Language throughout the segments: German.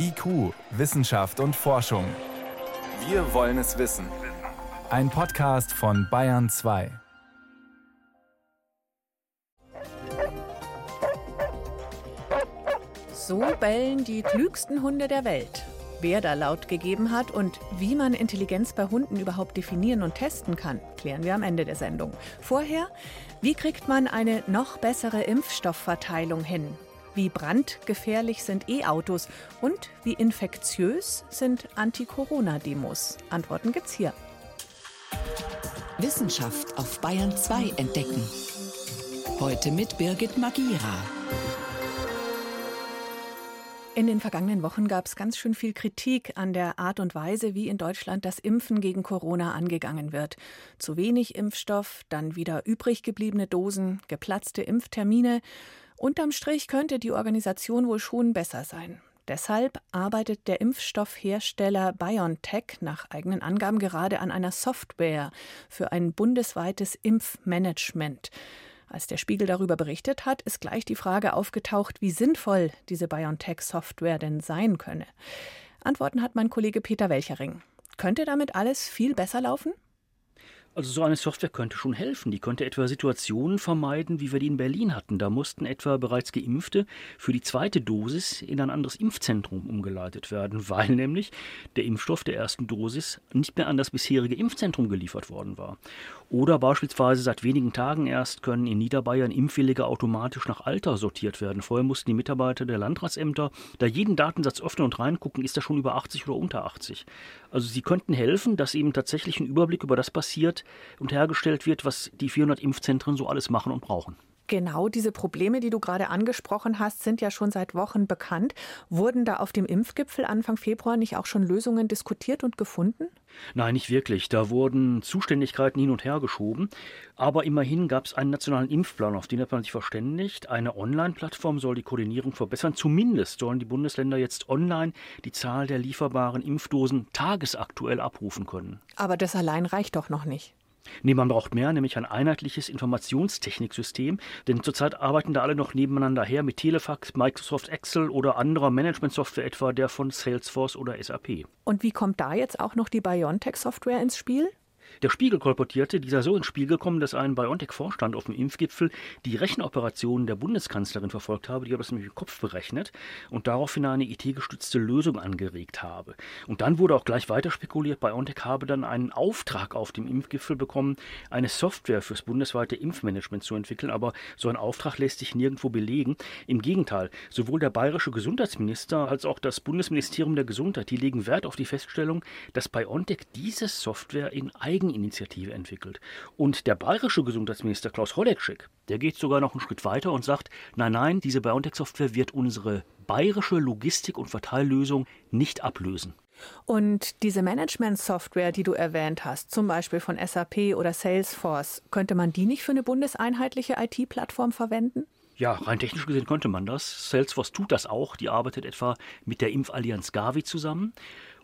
IQ, Wissenschaft und Forschung. Wir wollen es wissen. Ein Podcast von Bayern 2. So bellen die klügsten Hunde der Welt. Wer da laut gegeben hat und wie man Intelligenz bei Hunden überhaupt definieren und testen kann, klären wir am Ende der Sendung. Vorher, wie kriegt man eine noch bessere Impfstoffverteilung hin? Wie brandgefährlich sind E-Autos und wie infektiös sind Anti-Corona-Demos? Antworten gibt's hier. Wissenschaft auf Bayern 2 entdecken. Heute mit Birgit Magira. In den vergangenen Wochen gab es ganz schön viel Kritik an der Art und Weise, wie in Deutschland das Impfen gegen Corona angegangen wird. Zu wenig Impfstoff, dann wieder übrig gebliebene Dosen, geplatzte Impftermine. Unterm Strich könnte die Organisation wohl schon besser sein. Deshalb arbeitet der Impfstoffhersteller BioNTech nach eigenen Angaben gerade an einer Software für ein bundesweites Impfmanagement. Als der Spiegel darüber berichtet hat, ist gleich die Frage aufgetaucht, wie sinnvoll diese BioNTech-Software denn sein könne. Antworten hat mein Kollege Peter Welchering. Könnte damit alles viel besser laufen? Also so eine Software könnte schon helfen. Die könnte etwa Situationen vermeiden, wie wir die in Berlin hatten. Da mussten etwa bereits Geimpfte für die zweite Dosis in ein anderes Impfzentrum umgeleitet werden, weil nämlich der Impfstoff der ersten Dosis nicht mehr an das bisherige Impfzentrum geliefert worden war. Oder beispielsweise seit wenigen Tagen erst können in Niederbayern Impfwillige automatisch nach Alter sortiert werden. Vorher mussten die Mitarbeiter der Landratsämter da jeden Datensatz öffnen und reingucken, ist er schon über 80 oder unter 80. Also sie könnten helfen, dass eben tatsächlich ein Überblick über das passiert und hergestellt wird, was die 400 Impfzentren so alles machen und brauchen. Genau diese Probleme, die du gerade angesprochen hast, sind ja schon seit Wochen bekannt. Wurden da auf dem Impfgipfel Anfang Februar nicht auch schon Lösungen diskutiert und gefunden? Nein, nicht wirklich. Da wurden Zuständigkeiten hin und her geschoben. Aber immerhin gab es einen nationalen Impfplan, auf den hat man sich verständigt. Eine Online-Plattform soll die Koordinierung verbessern. Zumindest sollen die Bundesländer jetzt online die Zahl der lieferbaren Impfdosen tagesaktuell abrufen können. Aber das allein reicht doch noch nicht. Nee, man braucht mehr, nämlich ein einheitliches Informationstechniksystem, denn zurzeit arbeiten da alle noch nebeneinander her mit Telefax, Microsoft Excel oder anderer Managementsoftware, etwa der von Salesforce oder SAP. Und wie kommt da jetzt auch noch die BioNTech-Software ins Spiel? Der Spiegel kolportierte, dieser so ins Spiel gekommen, dass ein BioNTech-Vorstand auf dem Impfgipfel die Rechenoperationen der Bundeskanzlerin verfolgt habe, die habe das nämlich im Kopf berechnet und daraufhin eine IT-gestützte Lösung angeregt habe. Und dann wurde auch gleich weiter spekuliert, BioNTech habe dann einen Auftrag auf dem Impfgipfel bekommen, eine Software fürs bundesweite Impfmanagement zu entwickeln, aber so ein Auftrag lässt sich nirgendwo belegen. Im Gegenteil, sowohl der bayerische Gesundheitsminister als auch das Bundesministerium der Gesundheit, die legen Wert auf die Feststellung, dass BioNTech diese Software in eigen Eigeninitiative entwickelt. Und der bayerische Gesundheitsminister Klaus Holleczek, der geht sogar noch einen Schritt weiter und sagt, nein, nein, diese BioNTech-Software wird unsere bayerische Logistik- und Verteillösung nicht ablösen. Und diese Management-Software, die du erwähnt hast, zum Beispiel von SAP oder Salesforce, könnte man die nicht für eine bundeseinheitliche IT-Plattform verwenden? Ja, rein technisch gesehen könnte man das. Salesforce tut das auch. Die arbeitet etwa mit der Impfallianz Gavi zusammen.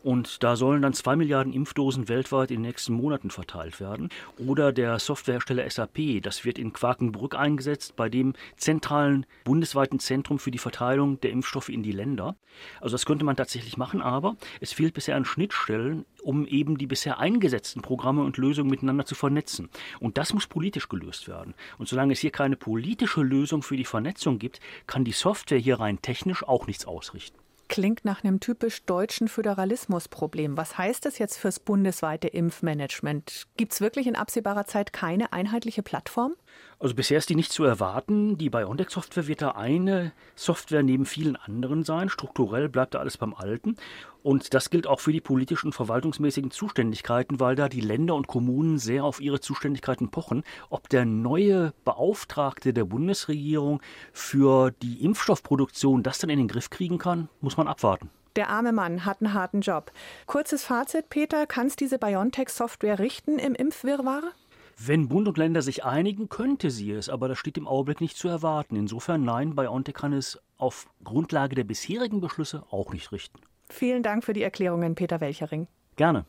Und da sollen dann zwei Milliarden Impfdosen weltweit in den nächsten Monaten verteilt werden. Oder der Softwarehersteller SAP, das wird in Quakenbrück eingesetzt, bei dem zentralen bundesweiten Zentrum für die Verteilung der Impfstoffe in die Länder. Also das könnte man tatsächlich machen, aber es fehlt bisher an Schnittstellen, um eben die bisher eingesetzten Programme und Lösungen miteinander zu vernetzen. Und das muss politisch gelöst werden. Und solange es hier keine politische Lösung für die Vernetzung gibt, kann die Software hier rein technisch auch nichts ausrichten klingt nach einem typisch deutschen Föderalismusproblem. Was heißt das jetzt fürs bundesweite Impfmanagement? Gibt es wirklich in absehbarer Zeit keine einheitliche Plattform? Also bisher ist die nicht zu erwarten. Die BioNTech-Software wird da eine Software neben vielen anderen sein. Strukturell bleibt da alles beim Alten. Und das gilt auch für die politischen und verwaltungsmäßigen Zuständigkeiten, weil da die Länder und Kommunen sehr auf ihre Zuständigkeiten pochen. Ob der neue Beauftragte der Bundesregierung für die Impfstoffproduktion das dann in den Griff kriegen kann, muss man abwarten. Der arme Mann hat einen harten Job. Kurzes Fazit, Peter, kann es diese BioNTech-Software richten im Impfwirrwarr? Wenn Bund und Länder sich einigen, könnte sie es, aber das steht im Augenblick nicht zu erwarten. Insofern nein, BioNTech kann es auf Grundlage der bisherigen Beschlüsse auch nicht richten. Vielen Dank für die Erklärungen, Peter Welchering. Gerne.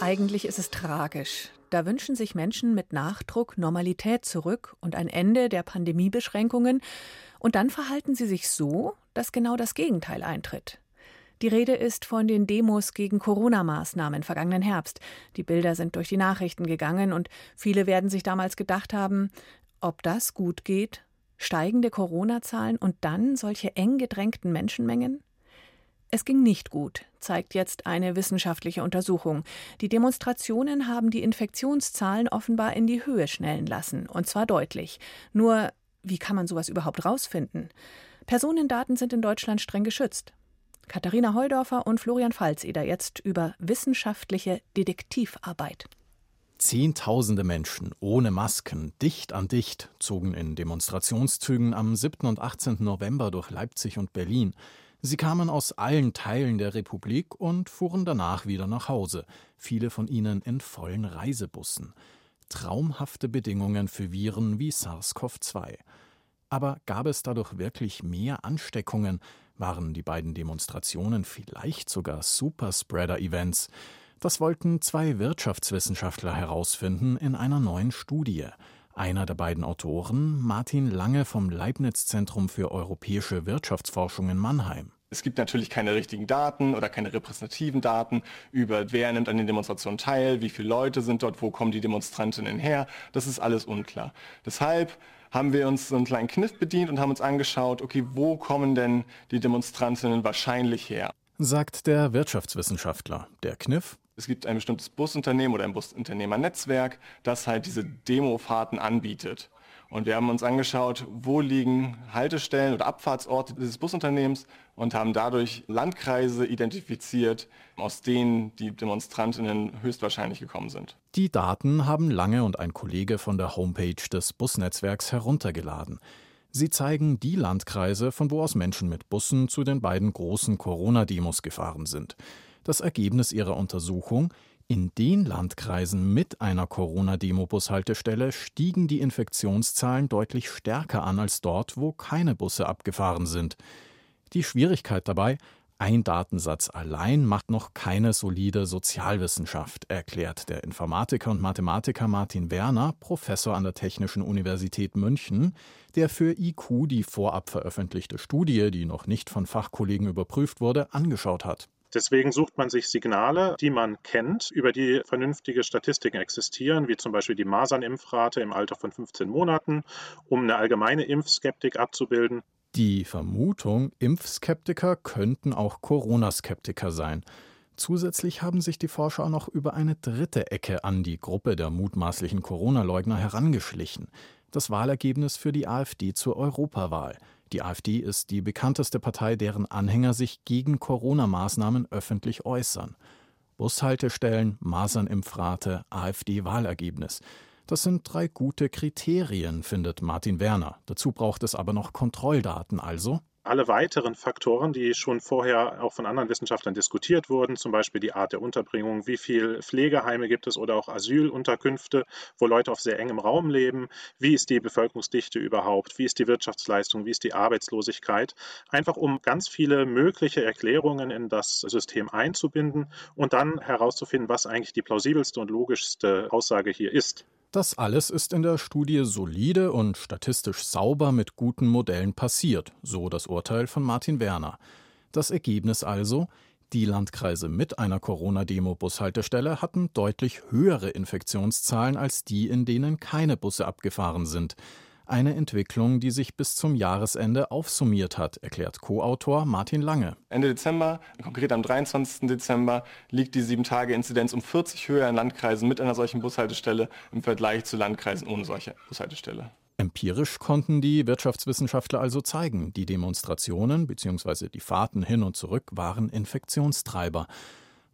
Eigentlich ist es tragisch. Da wünschen sich Menschen mit Nachdruck Normalität zurück und ein Ende der Pandemiebeschränkungen. Und dann verhalten sie sich so, dass genau das Gegenteil eintritt. Die Rede ist von den Demos gegen Corona-Maßnahmen vergangenen Herbst. Die Bilder sind durch die Nachrichten gegangen und viele werden sich damals gedacht haben, ob das gut geht? Steigende Corona-Zahlen und dann solche eng gedrängten Menschenmengen? Es ging nicht gut, zeigt jetzt eine wissenschaftliche Untersuchung. Die Demonstrationen haben die Infektionszahlen offenbar in die Höhe schnellen lassen, und zwar deutlich. Nur, wie kann man sowas überhaupt rausfinden? Personendaten sind in Deutschland streng geschützt. Katharina Heudorfer und Florian Falzeder jetzt über wissenschaftliche Detektivarbeit. Zehntausende Menschen ohne Masken, dicht an dicht, zogen in Demonstrationszügen am 7. und 18. November durch Leipzig und Berlin. Sie kamen aus allen Teilen der Republik und fuhren danach wieder nach Hause, viele von ihnen in vollen Reisebussen. Traumhafte Bedingungen für Viren wie SARS-CoV-2. Aber gab es dadurch wirklich mehr Ansteckungen? Waren die beiden Demonstrationen vielleicht sogar Superspreader-Events? Das wollten zwei Wirtschaftswissenschaftler herausfinden in einer neuen Studie. Einer der beiden Autoren, Martin Lange vom Leibniz Zentrum für europäische Wirtschaftsforschung in Mannheim. Es gibt natürlich keine richtigen Daten oder keine repräsentativen Daten über, wer nimmt an den Demonstrationen teil, wie viele Leute sind dort, wo kommen die Demonstrantinnen her. Das ist alles unklar. Deshalb haben wir uns so einen kleinen Kniff bedient und haben uns angeschaut, okay, wo kommen denn die Demonstrantinnen wahrscheinlich her? Sagt der Wirtschaftswissenschaftler. Der Kniff? Es gibt ein bestimmtes Busunternehmen oder ein Busunternehmernetzwerk, das halt diese Demofahrten anbietet. Und wir haben uns angeschaut, wo liegen Haltestellen oder Abfahrtsorte dieses Busunternehmens und haben dadurch Landkreise identifiziert, aus denen die Demonstrantinnen höchstwahrscheinlich gekommen sind. Die Daten haben Lange und ein Kollege von der Homepage des Busnetzwerks heruntergeladen. Sie zeigen die Landkreise, von wo aus Menschen mit Bussen zu den beiden großen Corona-Demos gefahren sind. Das Ergebnis ihrer Untersuchung in den Landkreisen mit einer Corona-Demo-Bushaltestelle stiegen die Infektionszahlen deutlich stärker an als dort, wo keine Busse abgefahren sind. Die Schwierigkeit dabei, ein Datensatz allein macht noch keine solide Sozialwissenschaft, erklärt der Informatiker und Mathematiker Martin Werner, Professor an der Technischen Universität München, der für IQ die vorab veröffentlichte Studie, die noch nicht von Fachkollegen überprüft wurde, angeschaut hat. Deswegen sucht man sich Signale, die man kennt, über die vernünftige Statistiken existieren, wie zum Beispiel die Masernimpfrate im Alter von 15 Monaten, um eine allgemeine Impfskeptik abzubilden. Die Vermutung, Impfskeptiker könnten auch Corona-Skeptiker sein. Zusätzlich haben sich die Forscher noch über eine dritte Ecke an die Gruppe der mutmaßlichen Corona-Leugner herangeschlichen. Das Wahlergebnis für die AfD zur Europawahl. Die AfD ist die bekannteste Partei, deren Anhänger sich gegen Corona-Maßnahmen öffentlich äußern. Bushaltestellen, Masernimpfrate, AfD-Wahlergebnis. Das sind drei gute Kriterien, findet Martin Werner. Dazu braucht es aber noch Kontrolldaten, also alle weiteren Faktoren, die schon vorher auch von anderen Wissenschaftlern diskutiert wurden, zum Beispiel die Art der Unterbringung, wie viele Pflegeheime gibt es oder auch Asylunterkünfte, wo Leute auf sehr engem Raum leben, wie ist die Bevölkerungsdichte überhaupt, wie ist die Wirtschaftsleistung, wie ist die Arbeitslosigkeit, einfach um ganz viele mögliche Erklärungen in das System einzubinden und dann herauszufinden, was eigentlich die plausibelste und logischste Aussage hier ist. Das alles ist in der Studie solide und statistisch sauber mit guten Modellen passiert, so das Urteil von Martin Werner. Das Ergebnis also, die Landkreise mit einer Corona-Demo-Bushaltestelle hatten deutlich höhere Infektionszahlen als die, in denen keine Busse abgefahren sind. Eine Entwicklung, die sich bis zum Jahresende aufsummiert hat, erklärt Co-Autor Martin Lange. Ende Dezember, konkret am 23. Dezember, liegt die 7-Tage-Inzidenz um 40 höher in Landkreisen mit einer solchen Bushaltestelle im Vergleich zu Landkreisen ohne solche Bushaltestelle. Empirisch konnten die Wirtschaftswissenschaftler also zeigen, die Demonstrationen bzw. die Fahrten hin und zurück waren Infektionstreiber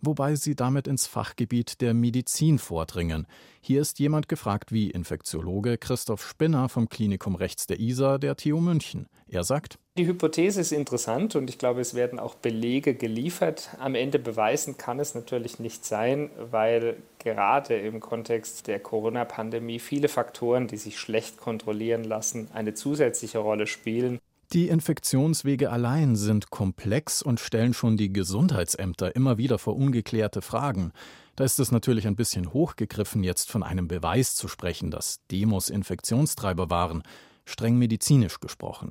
wobei sie damit ins Fachgebiet der Medizin vordringen. Hier ist jemand gefragt wie Infektiologe Christoph Spinner vom Klinikum Rechts der ISA der TU München. Er sagt, die Hypothese ist interessant und ich glaube, es werden auch Belege geliefert. Am Ende beweisen kann es natürlich nicht sein, weil gerade im Kontext der Corona-Pandemie viele Faktoren, die sich schlecht kontrollieren lassen, eine zusätzliche Rolle spielen. Die Infektionswege allein sind komplex und stellen schon die Gesundheitsämter immer wieder vor ungeklärte Fragen. Da ist es natürlich ein bisschen hochgegriffen, jetzt von einem Beweis zu sprechen, dass Demos Infektionstreiber waren, streng medizinisch gesprochen.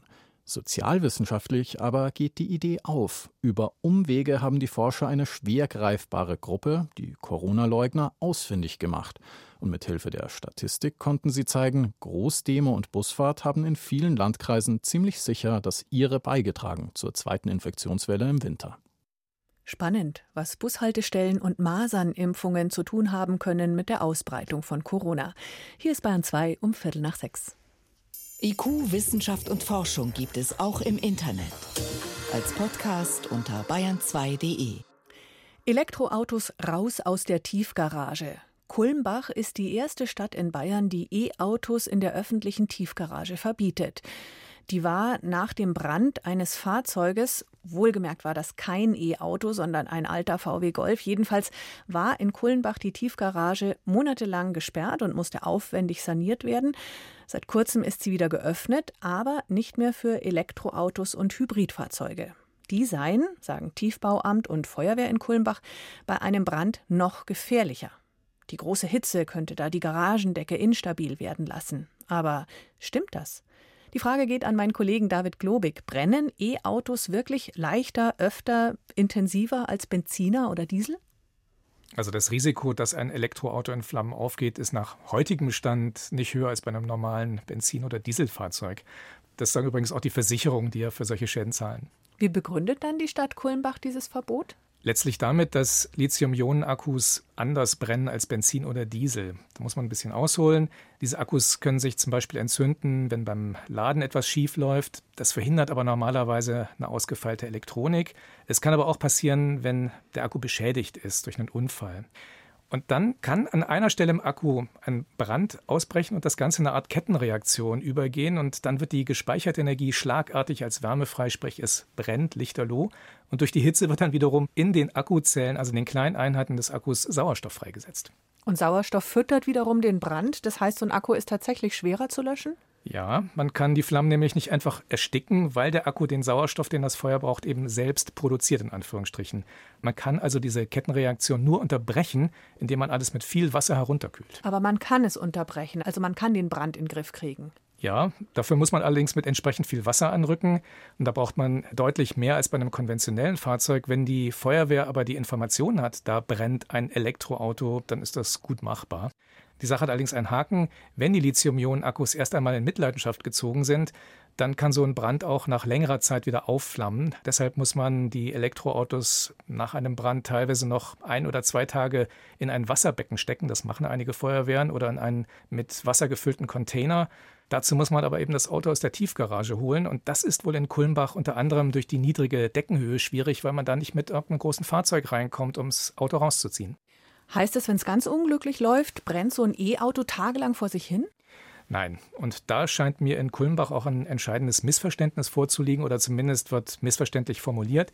Sozialwissenschaftlich aber geht die Idee auf. Über Umwege haben die Forscher eine schwer greifbare Gruppe, die Corona-Leugner, ausfindig gemacht. Und mit Hilfe der Statistik konnten sie zeigen, Großdemo und Busfahrt haben in vielen Landkreisen ziemlich sicher das ihre beigetragen zur zweiten Infektionswelle im Winter. Spannend, was Bushaltestellen und Masernimpfungen zu tun haben können mit der Ausbreitung von Corona. Hier ist Bayern 2 um Viertel nach sechs. IQ, Wissenschaft und Forschung gibt es auch im Internet. Als Podcast unter bayern2.de. Elektroautos raus aus der Tiefgarage. Kulmbach ist die erste Stadt in Bayern, die E-Autos in der öffentlichen Tiefgarage verbietet. Die war nach dem Brand eines Fahrzeuges, wohlgemerkt war das kein E-Auto, sondern ein alter VW Golf. Jedenfalls war in Kullenbach die Tiefgarage monatelang gesperrt und musste aufwendig saniert werden. Seit kurzem ist sie wieder geöffnet, aber nicht mehr für Elektroautos und Hybridfahrzeuge. Die seien, sagen Tiefbauamt und Feuerwehr in Kulmbach, bei einem Brand noch gefährlicher. Die große Hitze könnte da die Garagendecke instabil werden lassen. Aber stimmt das? Die Frage geht an meinen Kollegen David Globig. Brennen E-Autos wirklich leichter, öfter, intensiver als Benziner oder Diesel? Also das Risiko, dass ein Elektroauto in Flammen aufgeht, ist nach heutigem Stand nicht höher als bei einem normalen Benzin- oder Dieselfahrzeug. Das sagen übrigens auch die Versicherungen, die ja für solche Schäden zahlen. Wie begründet dann die Stadt Kulmbach dieses Verbot? Letztlich damit, dass Lithium-Ionen-Akkus anders brennen als Benzin oder Diesel. Da muss man ein bisschen ausholen. Diese Akkus können sich zum Beispiel entzünden, wenn beim Laden etwas schief läuft. Das verhindert aber normalerweise eine ausgefeilte Elektronik. Es kann aber auch passieren, wenn der Akku beschädigt ist durch einen Unfall. Und dann kann an einer Stelle im Akku ein Brand ausbrechen und das Ganze in eine Art Kettenreaktion übergehen. Und dann wird die gespeicherte Energie schlagartig als Wärme frei, sprich es brennt lichterloh. Und durch die Hitze wird dann wiederum in den Akkuzellen, also in den kleinen Einheiten des Akkus, Sauerstoff freigesetzt. Und Sauerstoff füttert wiederum den Brand. Das heißt, so ein Akku ist tatsächlich schwerer zu löschen? Ja, man kann die Flammen nämlich nicht einfach ersticken, weil der Akku den Sauerstoff, den das Feuer braucht, eben selbst produziert, in Anführungsstrichen. Man kann also diese Kettenreaktion nur unterbrechen, indem man alles mit viel Wasser herunterkühlt. Aber man kann es unterbrechen, also man kann den Brand in den Griff kriegen. Ja, dafür muss man allerdings mit entsprechend viel Wasser anrücken. Und da braucht man deutlich mehr als bei einem konventionellen Fahrzeug. Wenn die Feuerwehr aber die Information hat, da brennt ein Elektroauto, dann ist das gut machbar. Die Sache hat allerdings einen Haken. Wenn die Lithium-Ionen-Akkus erst einmal in Mitleidenschaft gezogen sind, dann kann so ein Brand auch nach längerer Zeit wieder aufflammen. Deshalb muss man die Elektroautos nach einem Brand teilweise noch ein oder zwei Tage in ein Wasserbecken stecken. Das machen einige Feuerwehren oder in einen mit Wasser gefüllten Container. Dazu muss man aber eben das Auto aus der Tiefgarage holen. Und das ist wohl in Kulmbach unter anderem durch die niedrige Deckenhöhe schwierig, weil man da nicht mit irgendeinem großen Fahrzeug reinkommt, um das Auto rauszuziehen. Heißt das, wenn es ganz unglücklich läuft, brennt so ein E-Auto tagelang vor sich hin? Nein. Und da scheint mir in Kulmbach auch ein entscheidendes Missverständnis vorzuliegen oder zumindest wird missverständlich formuliert.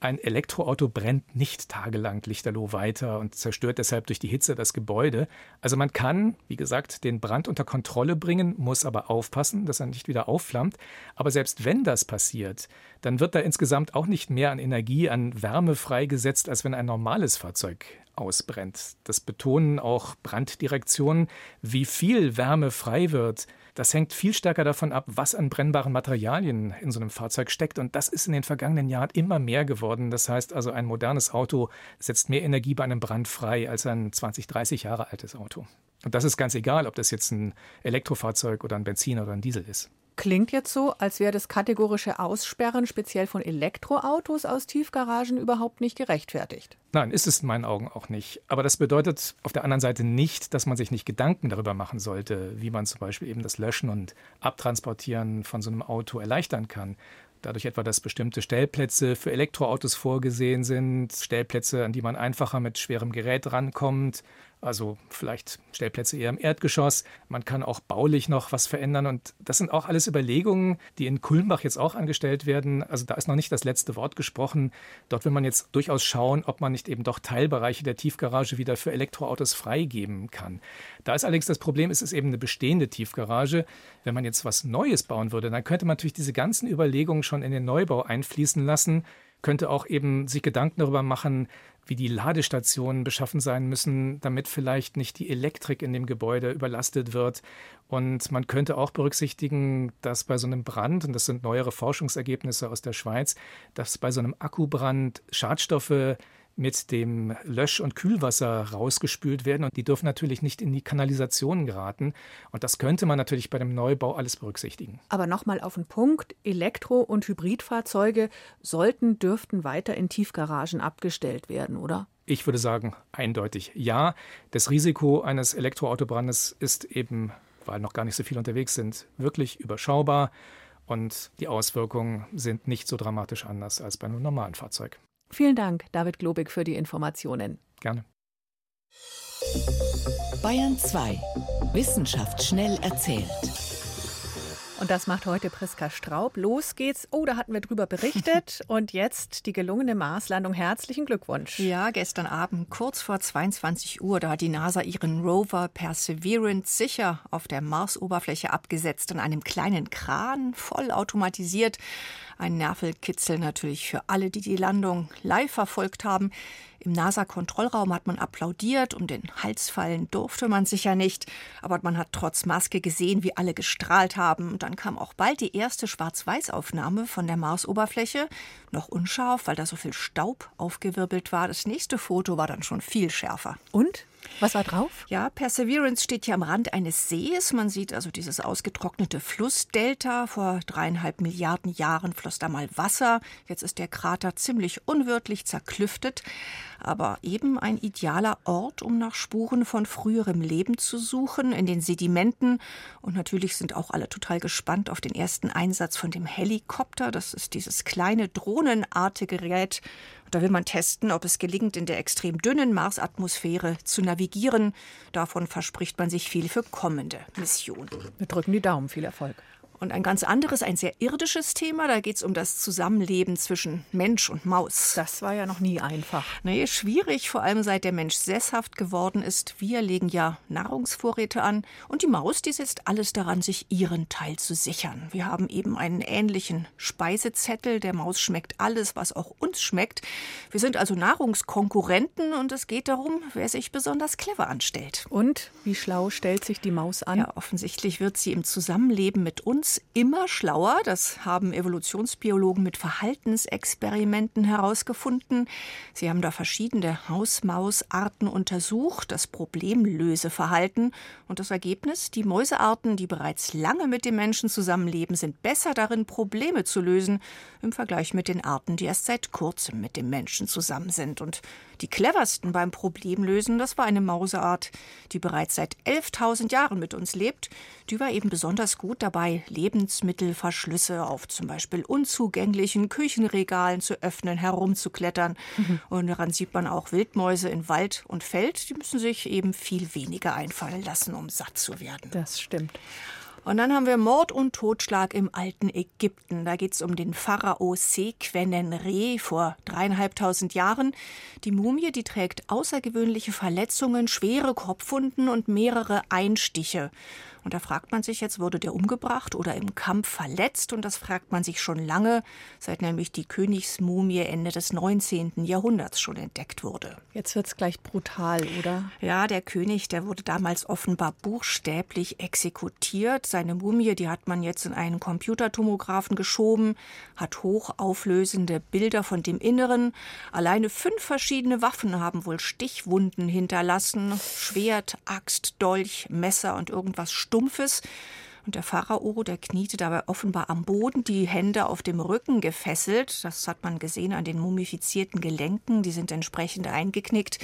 Ein Elektroauto brennt nicht tagelang lichterloh weiter und zerstört deshalb durch die Hitze das Gebäude. Also man kann, wie gesagt, den Brand unter Kontrolle bringen, muss aber aufpassen, dass er nicht wieder aufflammt. Aber selbst wenn das passiert, dann wird da insgesamt auch nicht mehr an Energie, an Wärme freigesetzt, als wenn ein normales Fahrzeug ausbrennt. Das betonen auch Branddirektionen. Wie viel Wärme frei wird, das hängt viel stärker davon ab, was an brennbaren Materialien in so einem Fahrzeug steckt. Und das ist in den vergangenen Jahren immer mehr geworden. Das heißt also, ein modernes Auto setzt mehr Energie bei einem Brand frei als ein 20, 30 Jahre altes Auto. Und das ist ganz egal, ob das jetzt ein Elektrofahrzeug oder ein Benzin oder ein Diesel ist. Klingt jetzt so, als wäre das kategorische Aussperren speziell von Elektroautos aus Tiefgaragen überhaupt nicht gerechtfertigt. Nein, ist es in meinen Augen auch nicht. Aber das bedeutet auf der anderen Seite nicht, dass man sich nicht Gedanken darüber machen sollte, wie man zum Beispiel eben das Löschen und Abtransportieren von so einem Auto erleichtern kann. Dadurch etwa, dass bestimmte Stellplätze für Elektroautos vorgesehen sind, Stellplätze, an die man einfacher mit schwerem Gerät rankommt, Also vielleicht Stellplätze eher im Erdgeschoss. Man kann auch baulich noch was verändern. Und das sind auch alles Überlegungen, die in Kulmbach jetzt auch angestellt werden. Also da ist noch nicht das letzte Wort gesprochen. Dort will man jetzt durchaus schauen, ob man nicht eben doch Teilbereiche der Tiefgarage wieder für Elektroautos freigeben kann. Da ist allerdings das Problem, es ist eben eine bestehende Tiefgarage. Wenn man jetzt was Neues bauen würde, dann könnte man natürlich diese ganzen Überlegungen schon in den Neubau einfließen lassen könnte auch eben sich Gedanken darüber machen, wie die Ladestationen beschaffen sein müssen, damit vielleicht nicht die Elektrik in dem Gebäude überlastet wird. Und man könnte auch berücksichtigen, dass bei so einem Brand, und das sind neuere Forschungsergebnisse aus der Schweiz, dass bei so einem Akkubrand Schadstoffe mit dem Lösch- und Kühlwasser rausgespült werden und die dürfen natürlich nicht in die Kanalisation geraten. Und das könnte man natürlich bei dem Neubau alles berücksichtigen. Aber nochmal auf den Punkt, Elektro- und Hybridfahrzeuge sollten, dürften weiter in Tiefgaragen abgestellt werden, oder? Ich würde sagen, eindeutig ja. Das Risiko eines Elektroautobrandes ist eben, weil noch gar nicht so viele unterwegs sind, wirklich überschaubar. Und die Auswirkungen sind nicht so dramatisch anders als bei einem normalen Fahrzeug. Vielen Dank, David Globig, für die Informationen. Gerne. Bayern 2. Wissenschaft schnell erzählt. Und das macht heute Priska Straub. Los geht's. Oh, da hatten wir drüber berichtet. Und jetzt die gelungene Marslandung. Herzlichen Glückwunsch. Ja, gestern Abend, kurz vor 22 Uhr, da hat die NASA ihren Rover Perseverance sicher auf der Marsoberfläche abgesetzt an einem kleinen Kran, voll automatisiert. Ein Nervelkitzel natürlich für alle, die die Landung live verfolgt haben. Im NASA-Kontrollraum hat man applaudiert, um den Hals fallen durfte man sicher nicht, aber man hat trotz Maske gesehen, wie alle gestrahlt haben. Und dann kam auch bald die erste Schwarz-Weiß-Aufnahme von der Marsoberfläche, noch unscharf, weil da so viel Staub aufgewirbelt war. Das nächste Foto war dann schon viel schärfer. Und? Was war drauf? Ja, Perseverance steht hier am Rand eines Sees. Man sieht also dieses ausgetrocknete Flussdelta. Vor dreieinhalb Milliarden Jahren floss da mal Wasser. Jetzt ist der Krater ziemlich unwirtlich zerklüftet. Aber eben ein idealer Ort, um nach Spuren von früherem Leben zu suchen, in den Sedimenten. Und natürlich sind auch alle total gespannt auf den ersten Einsatz von dem Helikopter. Das ist dieses kleine drohnenartige Gerät, da will man testen, ob es gelingt, in der extrem dünnen Marsatmosphäre zu navigieren. Davon verspricht man sich viel für kommende Missionen. Wir drücken die Daumen. Viel Erfolg. Und ein ganz anderes, ein sehr irdisches Thema, da geht es um das Zusammenleben zwischen Mensch und Maus. Das war ja noch nie einfach. Nee, schwierig, vor allem seit der Mensch sesshaft geworden ist. Wir legen ja Nahrungsvorräte an und die Maus, die setzt alles daran, sich ihren Teil zu sichern. Wir haben eben einen ähnlichen Speisezettel. Der Maus schmeckt alles, was auch uns schmeckt. Wir sind also Nahrungskonkurrenten und es geht darum, wer sich besonders clever anstellt. Und wie schlau stellt sich die Maus an? Ja, offensichtlich wird sie im Zusammenleben mit uns immer schlauer. Das haben Evolutionsbiologen mit Verhaltensexperimenten herausgefunden. Sie haben da verschiedene Hausmausarten untersucht, das Problemlöseverhalten. Und das Ergebnis, die Mäusearten, die bereits lange mit den Menschen zusammenleben, sind besser darin, Probleme zu lösen, im Vergleich mit den Arten, die erst seit kurzem mit dem Menschen zusammen sind. Und die cleversten beim Problemlösen, das war eine Mauseart, die bereits seit 11.000 Jahren mit uns lebt. Die war eben besonders gut dabei, Lebensmittelverschlüsse auf zum Beispiel unzugänglichen Küchenregalen zu öffnen, herumzuklettern. Mhm. Und daran sieht man auch Wildmäuse in Wald und Feld, die müssen sich eben viel weniger einfallen lassen, um satt zu werden. Das stimmt. Und dann haben wir Mord und Totschlag im alten Ägypten. Da geht es um den Pharao Sequenenre vor dreieinhalbtausend Jahren. Die Mumie, die trägt außergewöhnliche Verletzungen, schwere Kopfwunden und mehrere Einstiche. Und da fragt man sich jetzt, wurde der umgebracht oder im Kampf verletzt? Und das fragt man sich schon lange, seit nämlich die Königsmumie Ende des 19. Jahrhunderts schon entdeckt wurde. Jetzt wird es gleich brutal, oder? Ja, der König, der wurde damals offenbar buchstäblich exekutiert. Seine Mumie, die hat man jetzt in einen Computertomographen geschoben, hat hochauflösende Bilder von dem Inneren. Alleine fünf verschiedene Waffen haben wohl Stichwunden hinterlassen. Schwert, Axt, Dolch, Messer und irgendwas Stumpfes. Und der Pharao, der kniete dabei offenbar am Boden, die Hände auf dem Rücken gefesselt. Das hat man gesehen an den mumifizierten Gelenken, die sind entsprechend eingeknickt.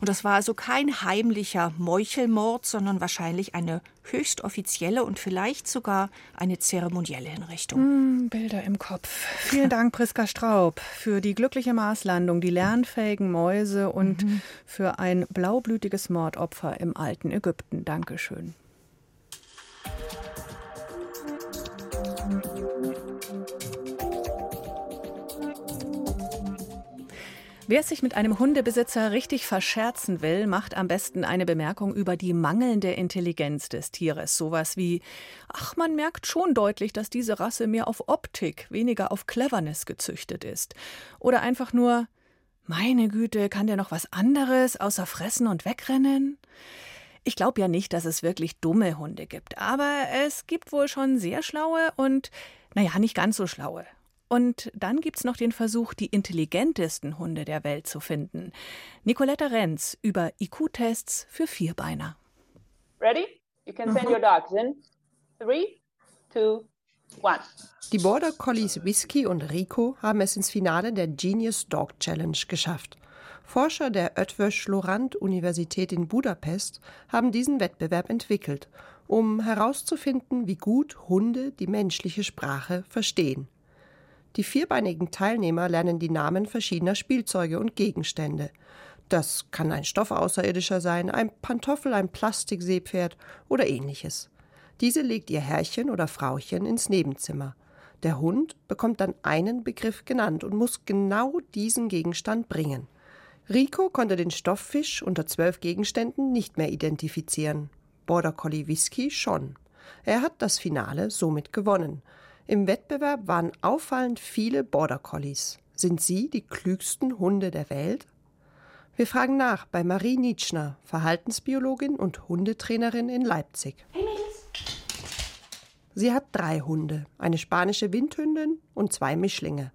Und das war also kein heimlicher Meuchelmord, sondern wahrscheinlich eine höchst offizielle und vielleicht sogar eine zeremonielle Hinrichtung. Mm, Bilder im Kopf. Vielen Dank, Priska Straub, für die glückliche Marslandung, die lernfähigen Mäuse und mhm. für ein blaublütiges Mordopfer im alten Ägypten. Dankeschön. Wer sich mit einem Hundebesitzer richtig verscherzen will, macht am besten eine Bemerkung über die mangelnde Intelligenz des Tieres. Sowas wie, ach, man merkt schon deutlich, dass diese Rasse mehr auf Optik, weniger auf Cleverness gezüchtet ist. Oder einfach nur, meine Güte, kann der noch was anderes außer fressen und wegrennen? Ich glaube ja nicht, dass es wirklich dumme Hunde gibt, aber es gibt wohl schon sehr schlaue und, naja, nicht ganz so schlaue. Und dann gibt es noch den Versuch, die intelligentesten Hunde der Welt zu finden. Nicoletta Renz über IQ-Tests für Vierbeiner. Ready? You can send mhm. your dogs in. Three, two, one. Die Border Collies Whisky und Rico haben es ins Finale der Genius Dog Challenge geschafft. Forscher der Ötvös Lorand Universität in Budapest haben diesen Wettbewerb entwickelt, um herauszufinden, wie gut Hunde die menschliche Sprache verstehen. Die vierbeinigen Teilnehmer lernen die Namen verschiedener Spielzeuge und Gegenstände. Das kann ein Stoff außerirdischer sein, ein Pantoffel, ein Plastikseepferd oder ähnliches. Diese legt ihr Herrchen oder Frauchen ins Nebenzimmer. Der Hund bekommt dann einen Begriff genannt und muss genau diesen Gegenstand bringen. Rico konnte den Stofffisch unter zwölf Gegenständen nicht mehr identifizieren. Border Collie Whisky schon. Er hat das Finale somit gewonnen. Im Wettbewerb waren auffallend viele Border Collies. Sind sie die klügsten Hunde der Welt? Wir fragen nach bei Marie Nitschner, Verhaltensbiologin und Hundetrainerin in Leipzig. Hey Mädels! Sie hat drei Hunde, eine spanische Windhündin und zwei Mischlinge.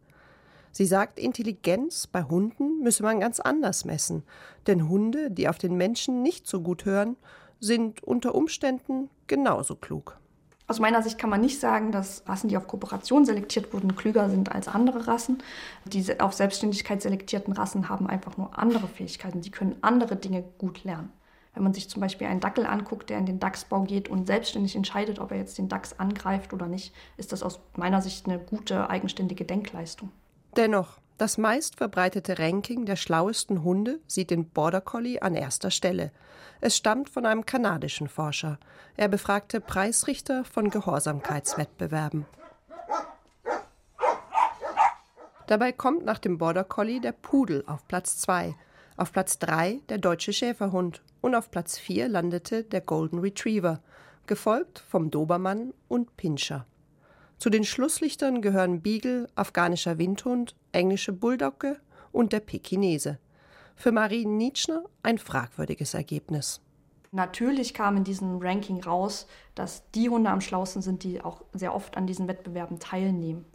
Sie sagt, Intelligenz bei Hunden müsse man ganz anders messen, denn Hunde, die auf den Menschen nicht so gut hören, sind unter Umständen genauso klug. Aus meiner Sicht kann man nicht sagen, dass Rassen, die auf Kooperation selektiert wurden, klüger sind als andere Rassen. Diese auf Selbstständigkeit selektierten Rassen haben einfach nur andere Fähigkeiten. Sie können andere Dinge gut lernen. Wenn man sich zum Beispiel einen Dackel anguckt, der in den Dachsbau geht und selbstständig entscheidet, ob er jetzt den Dachs angreift oder nicht, ist das aus meiner Sicht eine gute, eigenständige Denkleistung. Dennoch, das meistverbreitete Ranking der schlauesten Hunde sieht den Border Collie an erster Stelle. Es stammt von einem kanadischen Forscher. Er befragte Preisrichter von Gehorsamkeitswettbewerben. Dabei kommt nach dem Border Collie der Pudel auf Platz 2, auf Platz 3 der deutsche Schäferhund und auf Platz 4 landete der Golden Retriever, gefolgt vom Dobermann und Pinscher. Zu den Schlusslichtern gehören Beagle, afghanischer Windhund, englische Bulldogge und der Pekinese. Für Marie Nietzschner ein fragwürdiges Ergebnis. Natürlich kam in diesem Ranking raus, dass die Hunde am schlausten sind, die auch sehr oft an diesen Wettbewerben teilnehmen.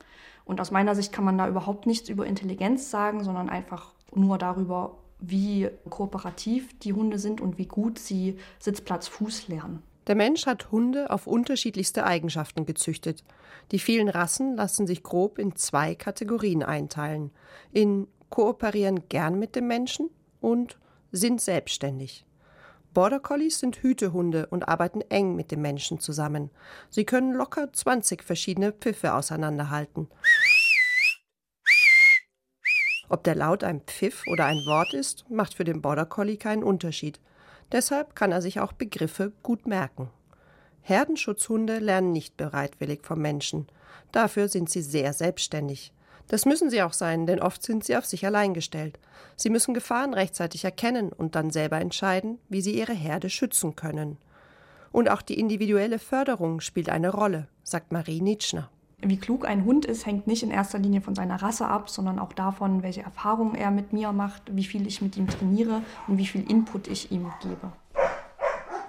Und aus meiner Sicht kann man da überhaupt nichts über Intelligenz sagen, sondern einfach nur darüber, wie kooperativ die Hunde sind und wie gut sie Sitzplatz Fuß lernen. Der Mensch hat Hunde auf unterschiedlichste Eigenschaften gezüchtet. Die vielen Rassen lassen sich grob in zwei Kategorien einteilen. In kooperieren gern mit dem Menschen und sind selbstständig. Border Collies sind Hütehunde und arbeiten eng mit dem Menschen zusammen. Sie können locker 20 verschiedene Pfiffe auseinanderhalten. Ob der Laut ein Pfiff oder ein Wort ist, macht für den Border Collie keinen Unterschied. Deshalb kann er sich auch Begriffe gut merken. Herdenschutzhunde lernen nicht bereitwillig vom Menschen. Dafür sind sie sehr selbstständig. Das müssen sie auch sein, denn oft sind sie auf sich allein gestellt. Sie müssen Gefahren rechtzeitig erkennen und dann selber entscheiden, wie sie ihre Herde schützen können. Und auch die individuelle Förderung spielt eine Rolle, sagt Marie Nitschner. Wie klug ein Hund ist, hängt nicht in erster Linie von seiner Rasse ab, sondern auch davon, welche Erfahrungen er mit mir macht, wie viel ich mit ihm trainiere und wie viel Input ich ihm gebe.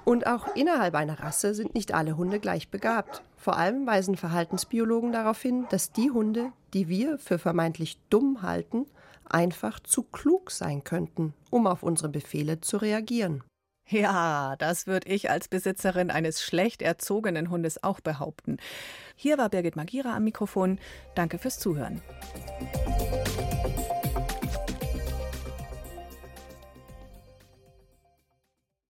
Und auch innerhalb einer Rasse sind nicht alle Hunde gleich begabt. Vor allem weisen Verhaltensbiologen darauf hin, dass die Hunde, die wir für vermeintlich dumm halten, einfach zu klug sein könnten, um auf unsere Befehle zu reagieren. Ja, das würde ich als Besitzerin eines schlecht erzogenen Hundes auch behaupten. Hier war Birgit Magira am Mikrofon. Danke fürs Zuhören.